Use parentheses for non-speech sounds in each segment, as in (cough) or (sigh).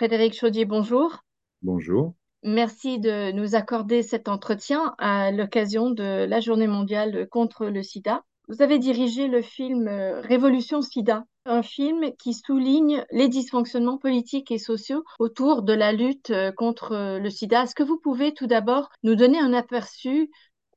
Frédéric Chaudier, bonjour. Bonjour. Merci de nous accorder cet entretien à l'occasion de la Journée mondiale contre le sida. Vous avez dirigé le film euh, Révolution sida, un film qui souligne les dysfonctionnements politiques et sociaux autour de la lutte euh, contre le sida. Est-ce que vous pouvez tout d'abord nous donner un aperçu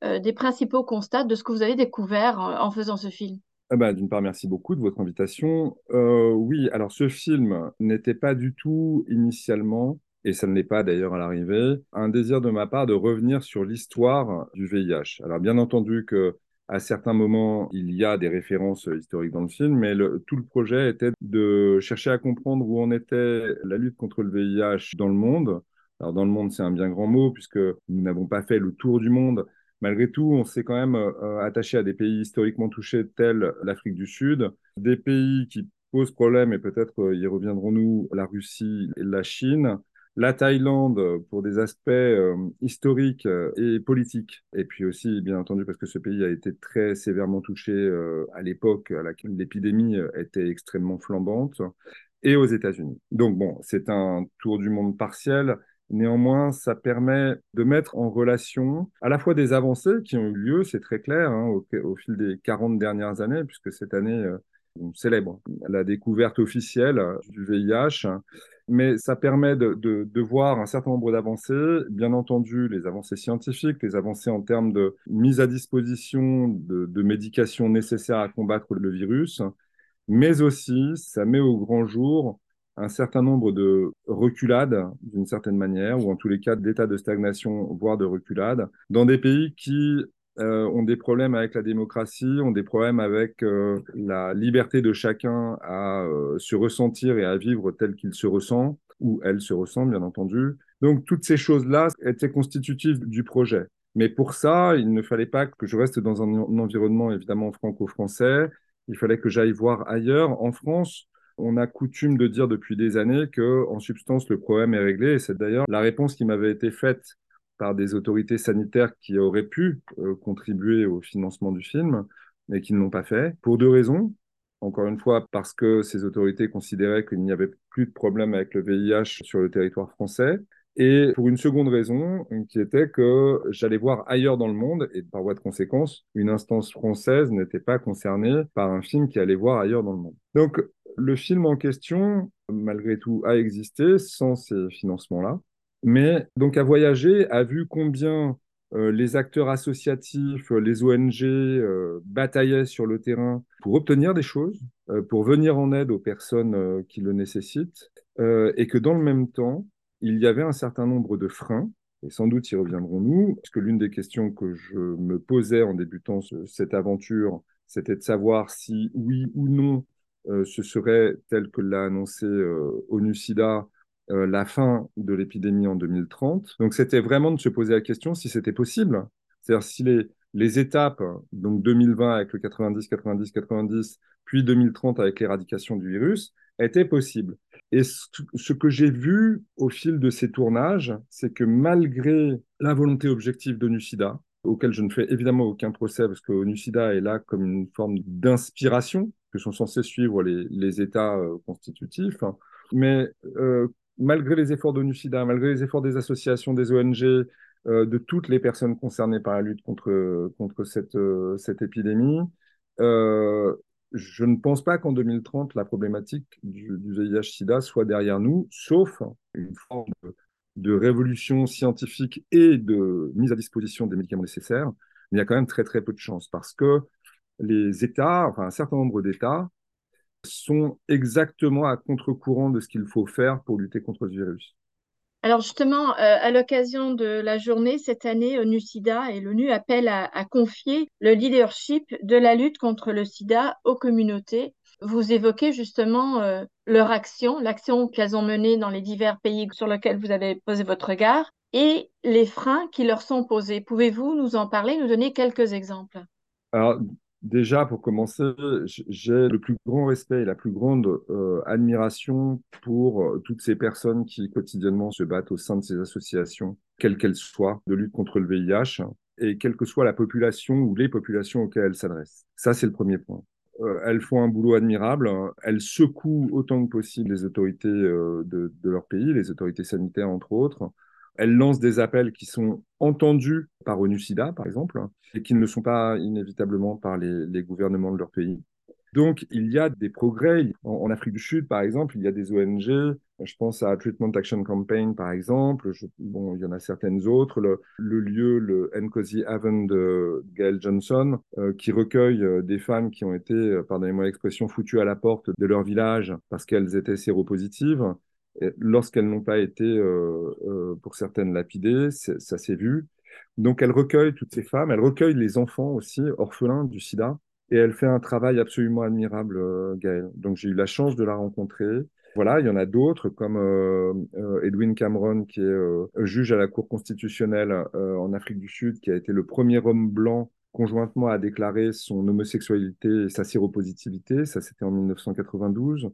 euh, des principaux constats de ce que vous avez découvert en faisant ce film? Ah bah, D'une part, merci beaucoup de votre invitation. oui, alors ce film n'était pas du tout initialement et ça ne l'est pas d'ailleurs à l'arrivée, un désir de ma part de revenir sur l'histoire du VIH. Alors bien entendu que à certains moments, il y a des références historiques dans le film, mais tout le projet était de chercher à comprendre où en était la lutte contre le VIH dans le monde. Alors dans le monde, c'est un bien grand mot, puisque nous n'avons pas fait le tour du monde. Malgré tout, on s'est quand même euh, attaché à des pays historiquement touchés tels l'Afrique du Sud, des pays qui posent problème, et peut-être euh, y reviendrons-nous, la Russie et la Chine, la Thaïlande pour des aspects euh, historiques euh, et politiques, et puis aussi, bien entendu, parce que ce pays a été très sévèrement touché euh, à l'époque à laquelle l'épidémie était extrêmement flambante, et aux États-Unis. Donc bon, c'est un tour du monde partiel. Néanmoins, ça permet de mettre en relation à la fois des avancées qui ont eu lieu, c'est très clair, hein, au, fil des 40 dernières années, puisque cette année, on célèbre la découverte officielle du VIH, mais ça permet de voir un certain nombre d'avancées, bien entendu les avancées scientifiques, les avancées en termes de mise à disposition de, de médications nécessaires à combattre le virus, mais aussi ça met au grand jour un certain nombre de reculades, d'une certaine manière, ou en tous les cas d'états de stagnation, voire de reculades, dans des pays qui euh, ont des problèmes avec la démocratie, ont des problèmes avec euh, la liberté de chacun à euh, se ressentir et à vivre tel qu'il se ressent, ou elle se ressent, bien entendu. Donc, toutes ces choses-là étaient constitutives du projet. Mais pour ça, il ne fallait pas que je reste dans un, un environnement évidemment franco-français. Il fallait que j'aille voir ailleurs. En France, on a coutume de dire depuis des années que, en substance, le problème est réglé. Et c'est d'ailleurs la réponse qui m'avait été faite par des autorités sanitaires qui auraient pu euh, contribuer au financement du film, mais qui ne l'ont pas fait, pour deux raisons. Encore une fois, parce que ces autorités considéraient qu'il n'y avait plus de problème avec le VIH sur le territoire français, et pour une seconde raison, qui était que j'allais voir ailleurs dans le monde, et par voie de conséquence, une instance française n'était pas concernée par un film qui allait voir ailleurs dans le monde. Donc, le film en question, malgré tout, a existé sans ces financements-là mais donc a voyagé, a vu combien euh, les acteurs associatifs, euh, les ONG euh, bataillaient sur le terrain pour obtenir des choses, pour venir en aide aux personnes qui le nécessitent, et que dans le même temps, il y avait un certain nombre de freins, et sans doute y reviendrons-nous, parce que l'une des questions que je me posais en débutant cette aventure, c'était de savoir si oui ou non ce serait tel que l'a annoncé ONU-SIDA, euh, la fin de l'épidémie en 2030. Donc, c'était vraiment de se poser la question si c'était possible. C'est-à-dire si les, les étapes, donc 2020 avec le 90, 90, 90, puis 2030 avec l'éradication du virus, étaient possibles. Et ce, que j'ai vu au fil de ces tournages, c'est que malgré la volonté objective de Nucida, auquel je ne fais évidemment aucun procès parce que Nucida est là comme une forme d'inspiration que sont censés suivre les, États euh, constitutifs, hein. mais euh, malgré les efforts d'ONU-SIDA, malgré les efforts des associations, des ONG, euh, de toutes les personnes concernées par la lutte contre, contre cette, cette épidémie, je ne pense pas qu'en 2030, la problématique du, VIH-SIDA soit derrière nous, sauf une forme de, révolution scientifique et de mise à disposition des médicaments nécessaires. Mais il y a quand même très très peu de chances parce que les États, enfin un certain nombre d'États, sont exactement à contre-courant de ce qu'il faut faire pour lutter contre ce virus. Alors justement, euh, à l'occasion de la journée cette année, ONU-SIDA et l'ONU appellent à, confier le leadership de la lutte contre le SIDA aux communautés. Vous évoquez justement euh, leur action, l'action qu'elles ont menée dans les divers pays sur lesquels vous avez posé votre regard et les freins qui leur sont posés. Pouvez-vous nous en parler, nous donner quelques exemples? Déjà, pour commencer, j'ai le plus grand respect et la plus grande euh, admiration pour euh, toutes ces personnes qui quotidiennement se battent au sein de ces associations, quelles qu'elles soient, de lutte contre le VIH, et quelle que soit la population ou les populations auxquelles elles s'adressent. Ça, c'est le premier point. euh, elles font un boulot admirable. Elles secouent autant que possible les autorités de, leur pays, les autorités sanitaires entre autres. Elles lancent des appels qui sont entendus par ONU-SIDA, par exemple, et qui ne le sont pas inévitablement par les, les gouvernements de leur pays. Donc, il y a des progrès. En, Afrique du Sud, par exemple, il y a des ONG. Je pense à Treatment Action Campaign, par exemple. bon, il y en a certaines autres. Le, lieu, le Nkosi Haven de Gail Johnson, euh, qui recueille euh, des femmes qui ont été, euh, pardonnez-moi l'expression, foutues à la porte de leur village parce qu'elles étaient séropositives. Lorsqu'elles n'ont pas été, pour certaines, lapidées, ça s'est vu. Donc, elle recueille toutes ces femmes. Elle recueille les enfants aussi, orphelins du sida et elle fait un travail absolument admirable, euh, Gaëlle. Donc j'ai eu la chance de la rencontrer. Voilà, il y en a d'autres comme euh, euh, Edwin Cameron, qui est juge à la Cour constitutionnelle en Afrique du Sud, qui a été le premier homme blanc conjointement à déclarer son homosexualité et sa séropositivité. Ça, c'était en 1992.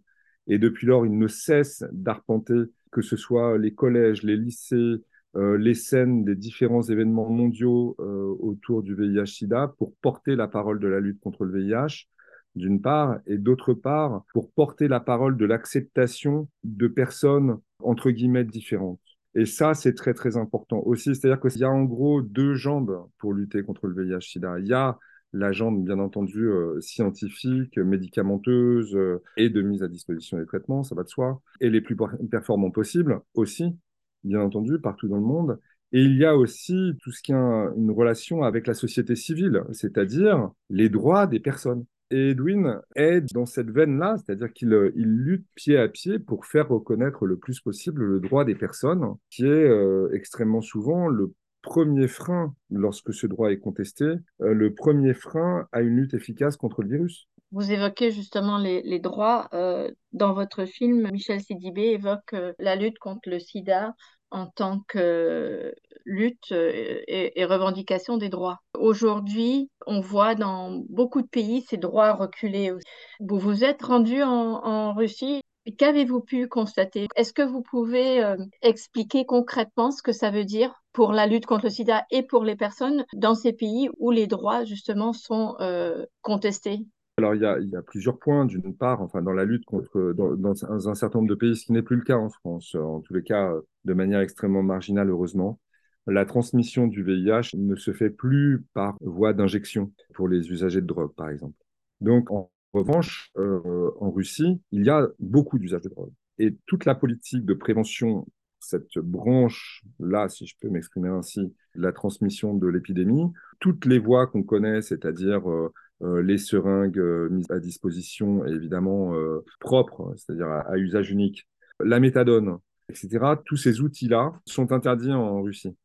Et depuis lors, il ne cesse d'arpenter, que ce soit les collèges, les lycées, euh, les scènes des différents événements mondiaux euh, autour du VIH-Sida pour porter la parole de la lutte contre le VIH, d'une part, et d'autre part, pour porter la parole de l'acceptation de personnes, entre guillemets, différentes. Et ça, c'est très, très important aussi. C'est-à-dire qu'il y a en gros deux jambes pour lutter contre le VIH-Sida. Il y a la bien entendu, euh, scientifique, médicamenteuse et de mise à disposition des traitements, ça va de soi, et les plus performants possibles aussi bien entendu, partout dans le monde. Et il y a aussi tout ce qui a une relation avec la société civile, c'est-à-dire les droits des personnes. Et Edwin est dans cette veine-là, c'est-à-dire qu'il il lutte pied à pied pour faire reconnaître le plus possible le droit des personnes, qui est euh, extrêmement souvent le premier frein, lorsque ce droit est contesté, euh, le premier frein à une lutte efficace contre le virus. Vous évoquez justement les, droits. Euh, dans votre film, Michel Sidibé évoque euh, la lutte contre le sida en tant que lutte et, revendication des droits. Aujourd'hui, on voit dans beaucoup de pays ces droits reculer. Vous vous êtes rendu en Russie Qu'avez-vous pu constater? Est-ce que vous pouvez euh, expliquer concrètement ce que ça veut dire pour la lutte contre le sida et pour les personnes dans ces pays où les droits justement sont euh, contestés? Alors, il y, a, il plusieurs points. D'une part, enfin, dans la lutte contre, dans, un certain nombre de pays, ce qui n'est plus le cas en France, en tous les cas, de manière extrêmement marginale, heureusement, la transmission du VIH ne se fait plus par voie d'injection pour les usagers de drogue, par exemple. Donc, en revanche, euh, en Russie, il y a beaucoup d'usage de drogue. Et toute la politique de prévention, cette branche-là, si je peux m'exprimer ainsi, la transmission de l'épidémie, toutes les voies qu'on connaît, c'est-à-dire euh, euh, les seringues mises à disposition, évidemment propres, c'est-à-dire à, usage unique, la méthadone, etc., tous ces outils-là sont interdits en Russie.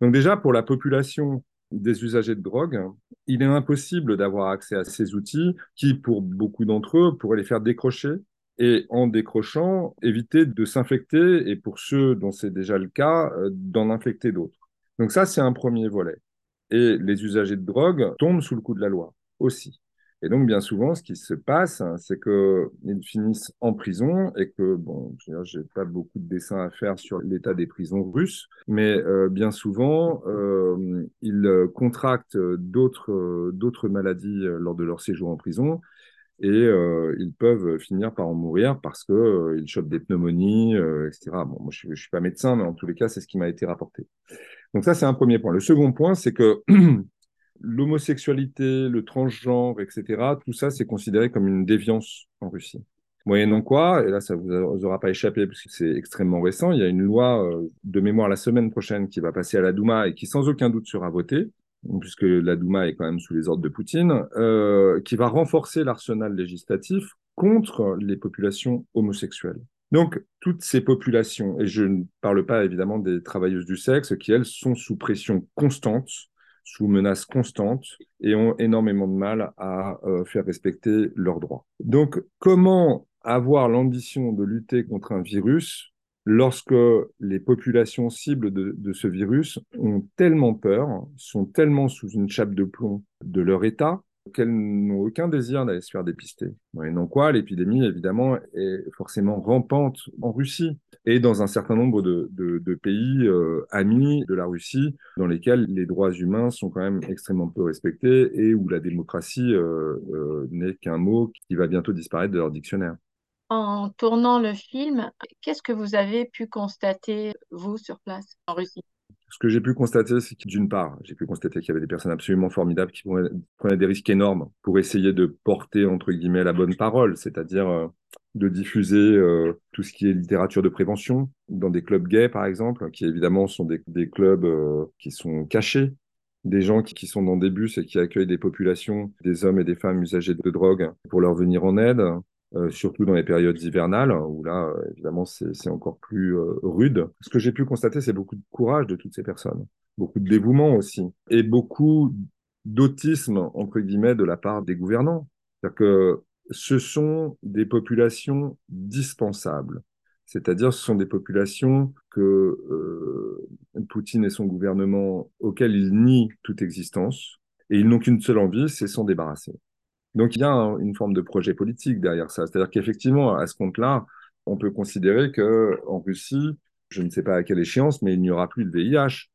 Donc déjà, pour la population des usagers de drogue, il est impossible d'avoir accès à ces outils qui, pour beaucoup d'entre eux, pourraient les faire décrocher et en décrochant, éviter de s'infecter et pour ceux dont c'est déjà le cas, euh, d'en infecter d'autres. Donc ça, c'est un premier volet. Et les usagers de drogue tombent sous le coup de la loi aussi. Et donc, bien souvent, ce qui se passe, hein, c'est qu'ils finissent en prison et que, bon, je n'ai pas beaucoup de dessins à faire sur l'état des prisons russes, mais euh, bien souvent, euh, ils contractent d'autres maladies euh, lors de leur séjour en prison et euh, ils peuvent finir par en mourir parce qu'ils euh, chopent des pneumonies, etc. Bon, moi, je ne suis pas médecin, mais en tous les cas, c'est ce qui m'a été rapporté. Donc ça, c'est un premier point. Le second point, c'est que (clears throat) l'homosexualité, le transgenre, etc., tout ça, c'est considéré comme une déviance en Russie. Moyennant quoi, et là, ça vous aura pas échappé puisque c'est extrêmement récent, il y a une loi euh, de mémoire la semaine prochaine qui va passer à la Douma et qui sans aucun doute sera votée, puisque la Douma est quand même sous les ordres de Poutine, euh, qui va renforcer l'arsenal législatif contre les populations homosexuelles. Donc, toutes ces populations, et je ne parle pas évidemment des travailleuses du sexe, qui, elles, sont sous pression constante sous menace constante et ont énormément de mal à euh, faire respecter leurs droits. Donc, comment avoir l'ambition de lutter contre un virus lorsque les populations cibles de, de, ce virus ont tellement peur, sont tellement sous une chape de plomb de leur État, qu'elles n'ont aucun désir d'aller se faire dépister. non quoi, l'épidémie, évidemment, est forcément rampante en Russie et dans un certain nombre de pays euh, amis de la Russie, dans lesquels les droits humains sont quand même extrêmement peu respectés et où la démocratie euh, euh, n'est qu'un mot qui va bientôt disparaître de leur dictionnaire. En tournant le film, qu'est-ce que vous avez pu constater, vous, sur place, en Russie? Ce que j'ai pu constater, c'est que d'une part, j'ai pu constater qu'il y avait des personnes absolument formidables qui prenaient des risques énormes pour essayer de porter, entre guillemets, la bonne parole, c'est-à-dire euh, de diffuser euh, tout ce qui est littérature de prévention dans des clubs gays, par exemple, qui évidemment sont des, clubs euh, qui sont cachés, des gens qui, qui, sont dans des bus et qui accueillent des populations, des hommes et des femmes usagers de drogue pour leur venir en aide, euh, surtout dans les périodes hivernales, où là, euh, évidemment, c'est encore plus euh, rude. Ce que j'ai pu constater, c'est beaucoup de courage de toutes ces personnes, beaucoup de dévouement aussi, et beaucoup d'autisme, entre guillemets, de la part des gouvernants. C'est-à-dire que ce sont des populations dispensables. C'est-à-dire, ce sont des populations que Poutine et son gouvernement, auxquelles il nie toute existence, et ils n'ont qu'une seule envie, c'est s'en débarrasser. Donc il y a une forme de projet politique derrière ça. C'est-à-dire qu'effectivement, à ce compte-là, on peut considérer que en Russie, je ne sais pas à quelle échéance, mais il n'y aura plus de VIH.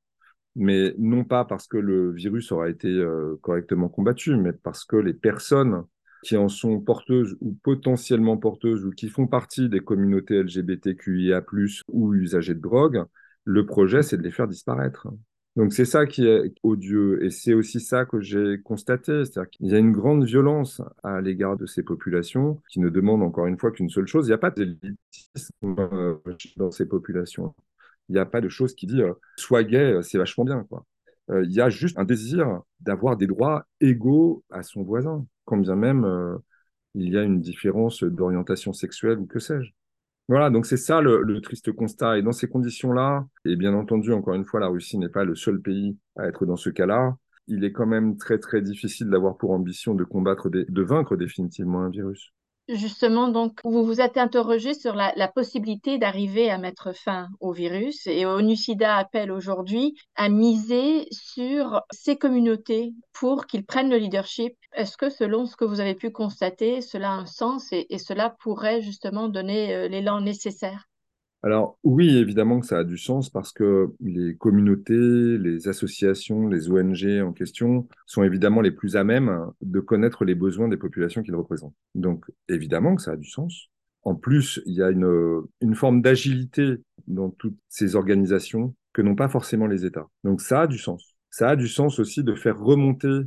Mais non pas parce que le virus aura été euh, correctement combattu, mais parce que les personnes qui en sont porteuses ou potentiellement porteuses ou qui font partie des communautés LGBTQIA+, ou usagers de drogue, le projet, c'est de les faire disparaître. Donc c'est ça qui est odieux et c'est aussi ça que j'ai constaté, c'est-à-dire qu'il y a une grande violence à l'égard de ces populations qui ne demandent encore une fois qu'une seule chose, il n'y a pas d'élitisme euh, dans ces populations. Il n'y a pas de chose qui dit euh, sois gay, euh, c'est vachement bien quoi. il y a juste un désir d'avoir des droits égaux à son voisin, quand bien même il y a une différence d'orientation sexuelle ou que sais-je. Voilà, donc c'est ça le, triste constat. Et dans ces conditions-là, et bien entendu, encore une fois, la Russie n'est pas le seul pays à être dans ce cas-là, il est quand même très très difficile d'avoir pour ambition de combattre, de vaincre définitivement un virus. Justement, donc, vous vous êtes interrogé sur la, possibilité d'arriver à mettre fin au virus et ONU-SIDA appelle aujourd'hui à miser sur ces communautés pour qu'ils prennent le leadership. Est-ce que selon ce que vous avez pu constater, cela a un sens et cela pourrait justement donner euh, l'élan nécessaire? Alors oui, évidemment que ça a du sens parce que les communautés, les associations, les ONG en question sont évidemment les plus à même de connaître les besoins des populations qu'ils représentent. Donc évidemment que ça a du sens. En plus, il y a une, forme d'agilité dans toutes ces organisations que n'ont pas forcément les États. Donc ça a du sens. Ça a du sens aussi de faire remonter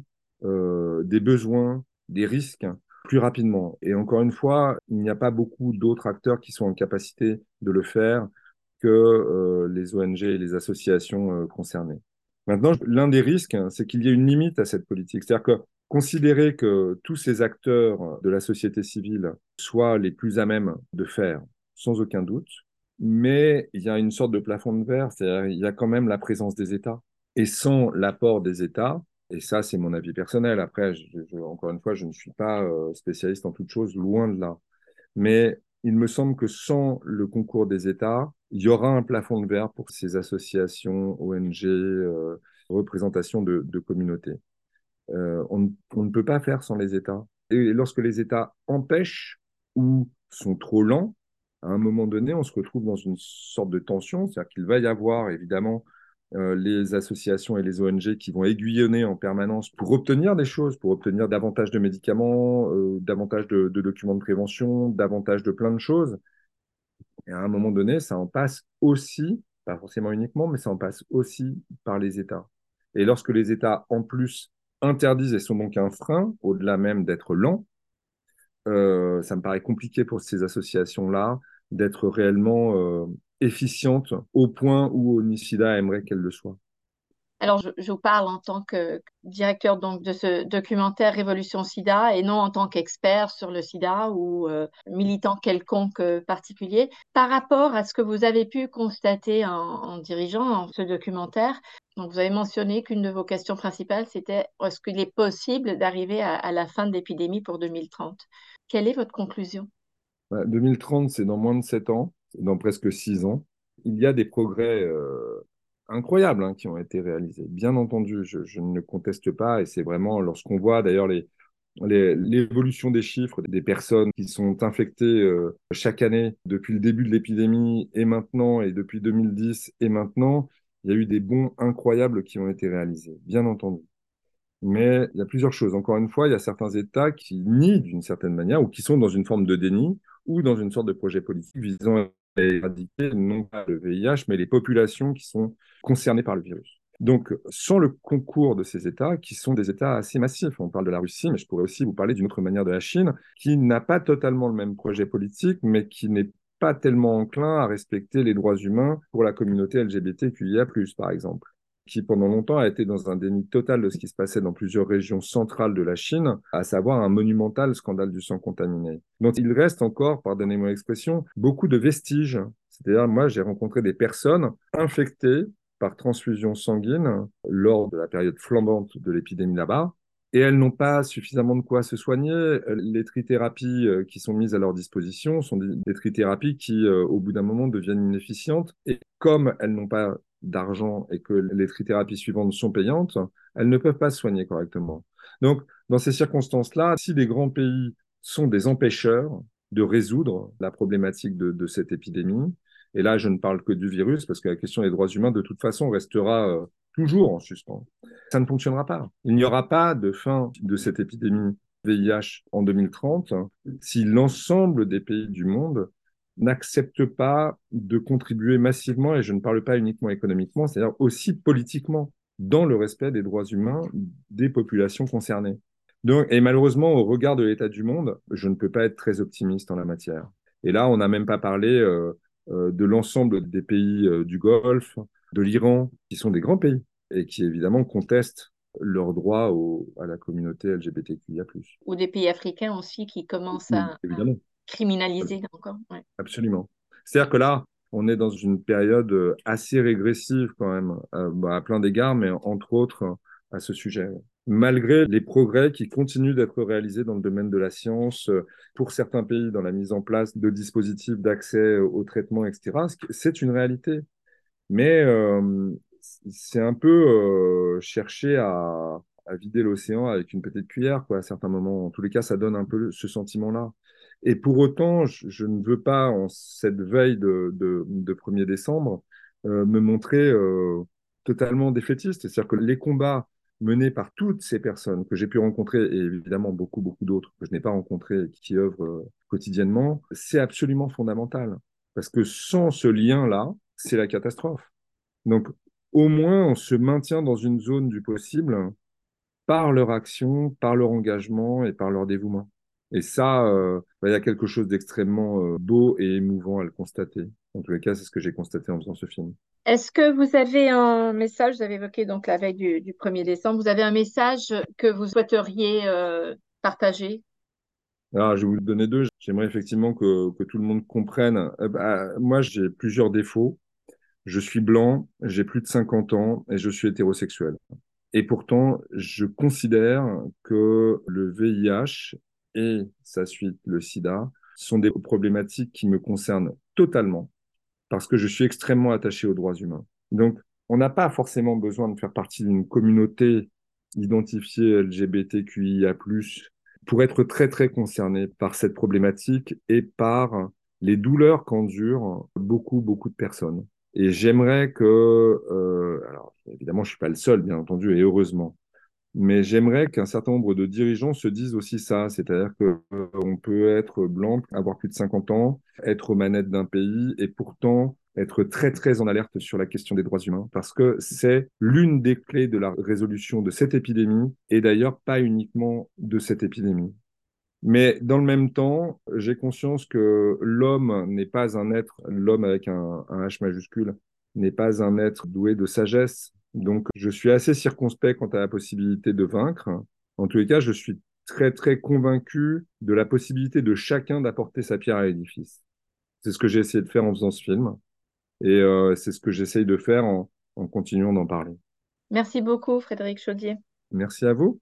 euh, des besoins, des risques plus rapidement. Et encore une fois, il n'y a pas beaucoup d'autres acteurs qui sont en capacité de le faire que euh, les ONG et les associations euh, concernées. Maintenant, l'un des risques, hein, c'est qu'il y ait une limite à cette politique. C'est-à-dire que considérer que tous ces acteurs de la société civile soient les plus à même de faire, sans aucun doute, mais il y a une sorte de plafond de verre, c'est-à-dire il y a quand même la présence des États. Et sans l'apport des États, et ça, c'est mon avis personnel. Après, encore une fois, je ne suis pas euh, spécialiste en toute chose, loin de là. Mais il me semble que sans le concours des États, il y aura un plafond de verre pour ces associations, ONG, euh, représentations de, communautés. Euh, on, on, ne peut pas faire sans les États. Et lorsque les États empêchent ou sont trop lents, à un moment donné, on se retrouve dans une sorte de tension, c'est-à-dire qu'il va y avoir évidemment euh, les associations et les ONG qui vont aiguillonner en permanence pour obtenir des choses, pour obtenir davantage de médicaments, euh, davantage de, documents de prévention, davantage de plein de choses. Et à un moment donné, ça en passe aussi, pas forcément uniquement, mais ça en passe aussi par les États. Et lorsque les États, en plus, interdisent et sont donc un frein, au-delà même d'être lents, euh, ça me paraît compliqué pour ces associations-là d'être réellement efficiente au point où Onicida aimerait qu'elle le soit? Alors, je, vous parle en tant que directeur donc, de ce documentaire Révolution SIDA et non en tant qu'expert sur le SIDA ou euh, militant quelconque euh, particulier. Par rapport à ce que vous avez pu constater en, dirigeant ce documentaire, donc vous avez mentionné qu'une de vos questions principales, c'était est-ce qu'il est possible d'arriver à, à la fin de l'épidémie pour 2030 Quelle est votre conclusion? 2030, c'est dans moins de 7 ans dans presque six ans. Il y a des progrès euh, incroyables hein, qui ont été réalisés. Bien entendu, je, ne conteste pas, et c'est vraiment lorsqu'on voit d'ailleurs les, l'évolution des chiffres des personnes qui sont infectées euh, chaque année depuis le début de l'épidémie et maintenant, et depuis 2010 et maintenant, il y a eu des bons incroyables qui ont été réalisés, bien entendu. Mais il y a plusieurs choses. Encore une fois, il y a certains États qui nient d'une certaine manière ou qui sont dans une forme de déni ou dans une sorte de projet politique visant à éradiquer non pas le VIH, mais les populations qui sont concernées par le virus. Donc, sans le concours de ces États, qui sont des États assez massifs, on parle de la Russie, mais je pourrais aussi vous parler d'une autre manière de la Chine, qui n'a pas totalement le même projet politique, mais qui n'est pas tellement enclin à respecter les droits humains pour la communauté LGBTQIA+, par exemple qui pendant longtemps a été dans un déni total de ce qui se passait dans plusieurs régions centrales de la Chine, à savoir un monumental scandale du sang contaminé. Donc il reste encore, pardonnez-moi l'expression, beaucoup de vestiges. C'est-à-dire, moi, j'ai rencontré des personnes infectées par transfusion sanguine lors de la période flambante de l'épidémie là-bas. Et elles n'ont pas suffisamment de quoi se soigner. Les trithérapies euh, qui sont mises à leur disposition sont des, trithérapies qui, euh, au bout d'un moment, deviennent inefficientes. Et comme elles n'ont pas d'argent et que les trithérapies suivantes sont payantes, elles ne peuvent pas se soigner correctement. Donc, dans ces circonstances-là, si les grands pays sont des empêcheurs de résoudre la problématique de cette épidémie, et là, je ne parle que du virus, parce que la question des droits humains, de toute façon, restera euh, toujours en suspens. Ça ne fonctionnera pas. Il n'y aura pas de fin de cette épidémie VIH en 2030 si l'ensemble des pays du monde n'acceptent pas de contribuer massivement, et je ne parle pas uniquement économiquement, c'est-à-dire aussi politiquement, dans le respect des droits humains des populations concernées. Donc, et malheureusement, au regard de l'état du monde, je ne peux pas être très optimiste en la matière. Et là, on n'a même pas parlé euh, de l'ensemble des pays euh, du Golfe, de l'Iran, qui sont des grands pays et qui évidemment contestent leurs droits à la communauté LGBTQIA+. Ou des pays africains aussi qui commencent à, criminaliser encore. Absolument. C'est-à-dire que là, on est dans une période euh, assez régressive quand même, bah, à plein d'égards, mais entre autres à ce sujet malgré les progrès qui continuent d'être réalisés dans le domaine de la science, euh, pour certains pays dans la mise en place de dispositifs d'accès au traitement, etc. C'est une réalité. Mais euh, c'est un peu euh, chercher à, vider l'océan avec une petite cuillère, quoi, à certains moments. En tous les cas, ça donne un peu ce sentiment-là. Et pour autant, je, ne veux pas, en cette veille de, de, de 1er décembre, me montrer totalement défaitiste. C'est-à-dire que les combats menée par toutes ces personnes que j'ai pu rencontrer, et évidemment beaucoup, beaucoup d'autres que je n'ai pas rencontrées qui œuvrent euh, quotidiennement, c'est absolument fondamental. Parce que sans ce lien-là, c'est la catastrophe. Donc, au moins, on se maintient dans une zone du possible par leur action, par leur engagement et par leur dévouement. Et ça, euh, bah, il y a quelque chose d'extrêmement euh, beau et émouvant à le constater. En tous les cas, c'est ce que j'ai constaté en faisant ce film. Est-ce que vous avez un message, vous avez évoqué donc la veille du, 1er décembre, vous avez un message que vous souhaiteriez euh, partager? Alors, je vais vous donner deux. J'aimerais effectivement que, tout le monde comprenne. Euh, bah, moi, j'ai plusieurs défauts. Je suis blanc, j'ai plus de 50 ans et je suis hétérosexuel. Et pourtant, je considère que le VIH et sa suite, le sida, sont des problématiques qui me concernent totalement parce que je suis extrêmement attaché aux droits humains. Donc, on n'a pas forcément besoin de faire partie d'une communauté identifiée LGBTQIA+, pour être très, très concerné par cette problématique et par les douleurs qu'endurent beaucoup, beaucoup de personnes. Et j'aimerais que, euh, alors évidemment, je suis pas le seul, bien entendu, et heureusement, mais j'aimerais qu'un certain nombre de dirigeants se disent aussi ça, c'est-à-dire qu'on euh, peut être blanc, avoir plus de 50 ans, être aux manettes d'un pays et pourtant être très très en alerte sur la question des droits humains parce que c'est l'une des clés de la résolution de cette épidémie et d'ailleurs pas uniquement de cette épidémie. Mais dans le même temps, j'ai conscience que l'homme n'est pas un être, l'homme avec un, un H majuscule, n'est pas un être doué de sagesse, donc, je suis assez circonspect quant à la possibilité de vaincre. En tous les cas, je suis très, très convaincu de la possibilité de chacun d'apporter sa pierre à l'édifice. C'est ce que j'ai essayé de faire en faisant ce film. Et euh, c'est ce que j'essaye de faire en, en continuant d'en parler. Merci beaucoup, Frédéric Chaudier. Merci à vous.